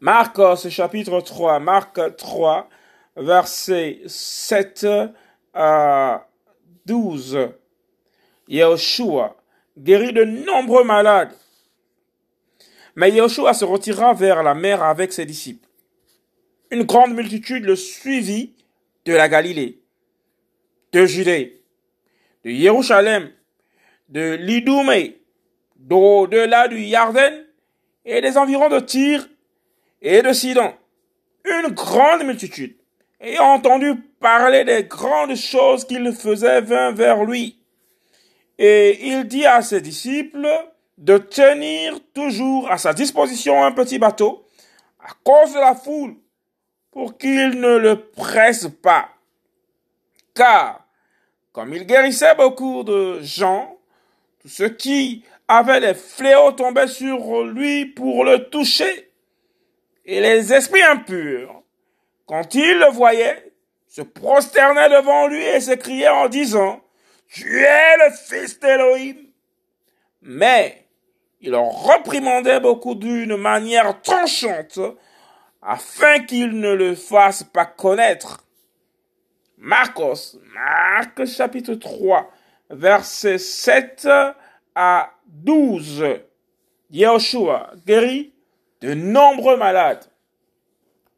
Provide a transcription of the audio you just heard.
Marcos chapitre 3, Marc 3, versets 7 à 12. Yahushua guérit de nombreux malades. Mais Yahushua se retira vers la mer avec ses disciples. Une grande multitude le suivit de la Galilée, de Judée, de Jérusalem, de l'Idoumé, d'au-delà du Yarden et des environs de Tyr et de Sidon. Une grande multitude, ayant entendu parler des grandes choses qu'il faisait, vint vers lui. Et il dit à ses disciples de tenir toujours à sa disposition un petit bateau à cause de la foule pour qu'il ne le presse pas. Car, comme il guérissait beaucoup de gens, tous ceux qui avaient les fléaux tombaient sur lui pour le toucher. Et les esprits impurs, quand ils le voyaient, se prosternaient devant lui et s'écriaient en disant, Tu es le fils d'Élohim. Mais il en reprimandait beaucoup d'une manière tranchante, afin qu'il ne le fasse pas connaître. Marcos, Marc chapitre 3, versets 7 à 12. Yahushua guérit de nombreux malades.